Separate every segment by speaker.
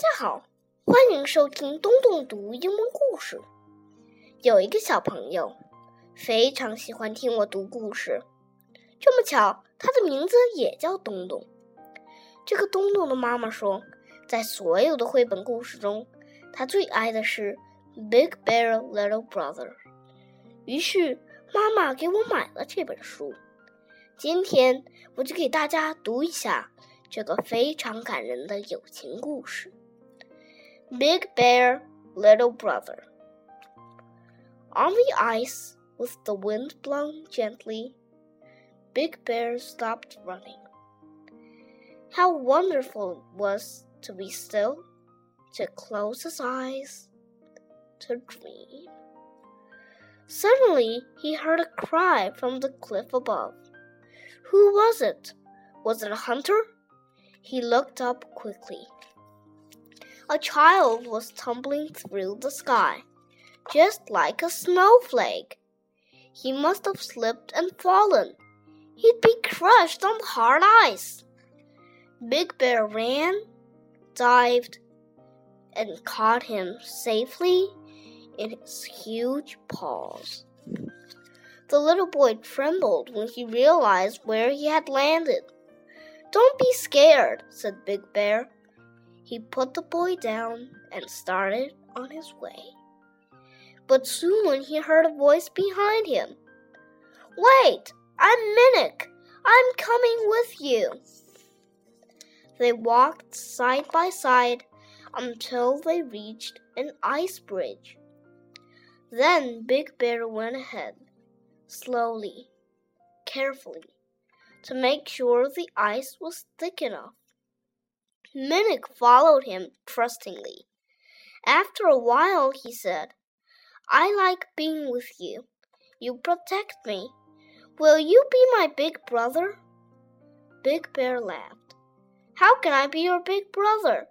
Speaker 1: 大家好，欢迎收听东东读英文故事。有一个小朋友非常喜欢听我读故事，这么巧，他的名字也叫东东。这个东东的妈妈说，在所有的绘本故事中，他最爱的是《Big Bear Little Brother》。于是，妈妈给我买了这本书。今天，我就给大家读一下。这个非常感人的友情故事。Big Bear, Little Brother. On the ice, with the wind blowing gently, Big Bear stopped running. How wonderful it was to be still, to close his eyes, to dream. Suddenly, he heard a cry from the cliff above. Who was it? Was it a hunter? He looked up quickly. A child was tumbling through the sky, just like a snowflake. He must have slipped and fallen. He'd be crushed on the hard ice. Big Bear ran, dived, and caught him safely in his huge paws. The little boy trembled when he realized where he had landed. Don't be scared, said Big Bear. He put the boy down and started on his way. But soon he heard a voice behind him. Wait, I'm Minik. I'm coming with you. They walked side by side until they reached an ice bridge. Then Big Bear went ahead, slowly, carefully to make sure the ice was thick enough. Minik followed him trustingly. After a while, he said, I like being with you. You protect me. Will you be my big brother? Big Bear laughed. How can I be your big brother?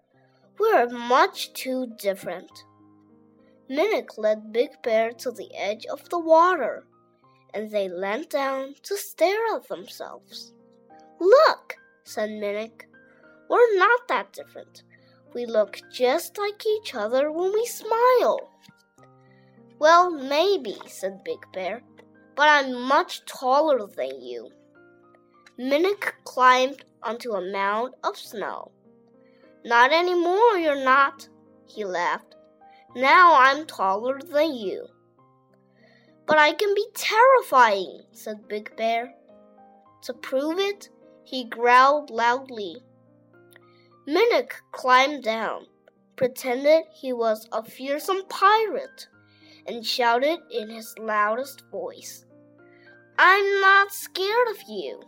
Speaker 1: We're much too different. Minik led Big Bear to the edge of the water and they leant down to stare at themselves. Look, said Minik, we're not that different. We look just like each other when we smile. Well, maybe, said Big Bear, but I'm much taller than you. Minik climbed onto a mound of snow. Not any more, you're not, he laughed. Now I'm taller than you. But I can be terrifying, said Big Bear. To prove it, he growled loudly. Minik climbed down, pretended he was a fearsome pirate, and shouted in his loudest voice, I'm not scared of you.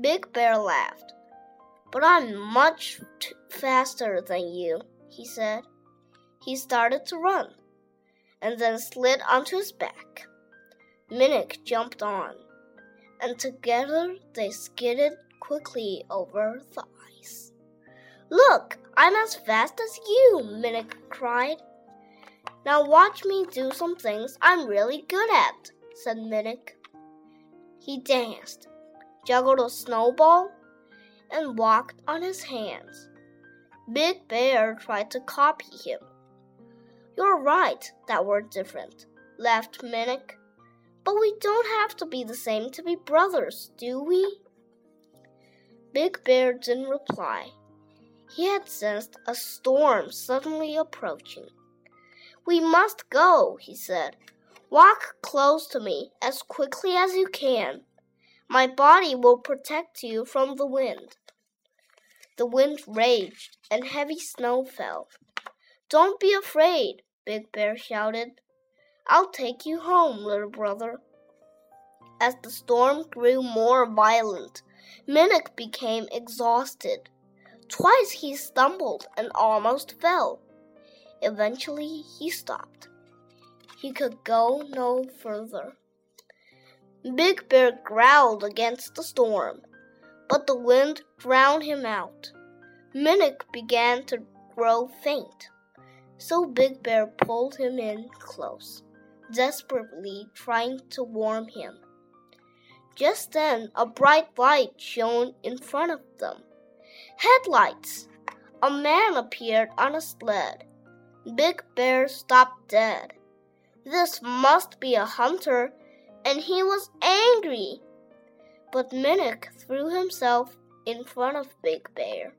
Speaker 1: Big Bear laughed. But I'm much faster than you, he said. He started to run and then slid onto his back. Minik jumped on, and together they skidded quickly over the. Look, I'm as fast as you, Minik cried. Now watch me do some things I'm really good at, said Minik. He danced, juggled a snowball, and walked on his hands. Big Bear tried to copy him you're right that we're different, laughed Minik. But we don't have to be the same to be brothers, do we? Big Bear didn't reply. He had sensed a storm suddenly approaching. We must go, he said. Walk close to me as quickly as you can. My body will protect you from the wind. The wind raged and heavy snow fell. Don't be afraid, Big Bear shouted. I'll take you home, little brother. As the storm grew more violent, Minik became exhausted. Twice he stumbled and almost fell. Eventually, he stopped. He could go no further. Big Bear growled against the storm, but the wind drowned him out. Minik began to grow faint. So Big Bear pulled him in close, desperately trying to warm him. Just then, a bright light shone in front of them. Headlights! a man appeared on a sled. Big Bear stopped dead. This must be a hunter, and he was angry. But Minik threw himself in front of Big Bear.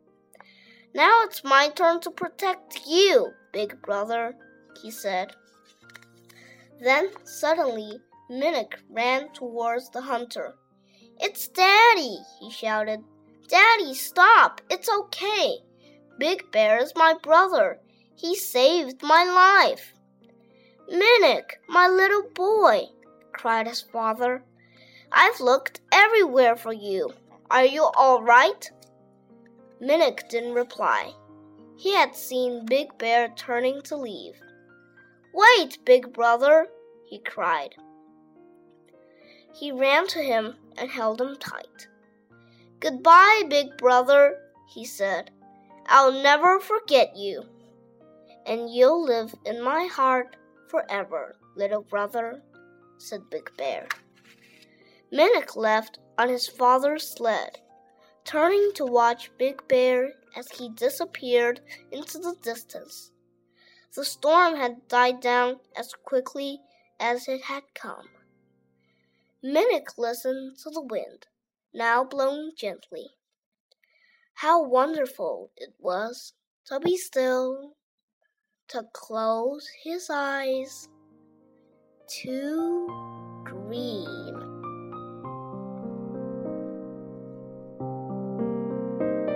Speaker 1: Now it's my turn to protect you, big brother, he said. Then suddenly Minik ran towards the hunter. It's Daddy, he shouted. Daddy, stop! It's okay. Big Bear is my brother. He saved my life. Minik, my little boy, cried his father. I've looked everywhere for you. Are you all right? Minik didn't reply. He had seen Big Bear turning to leave. Wait, big brother, he cried. He ran to him and held him tight. Goodbye, big brother, he said. I'll never forget you. And you'll live in my heart forever, little brother, said Big Bear. Minik left on his father's sled, turning to watch Big Bear as he disappeared into the distance. The storm had died down as quickly as it had come. Minik listened to the wind, now blown gently. How wonderful it was to be still, to close his eyes, to dream.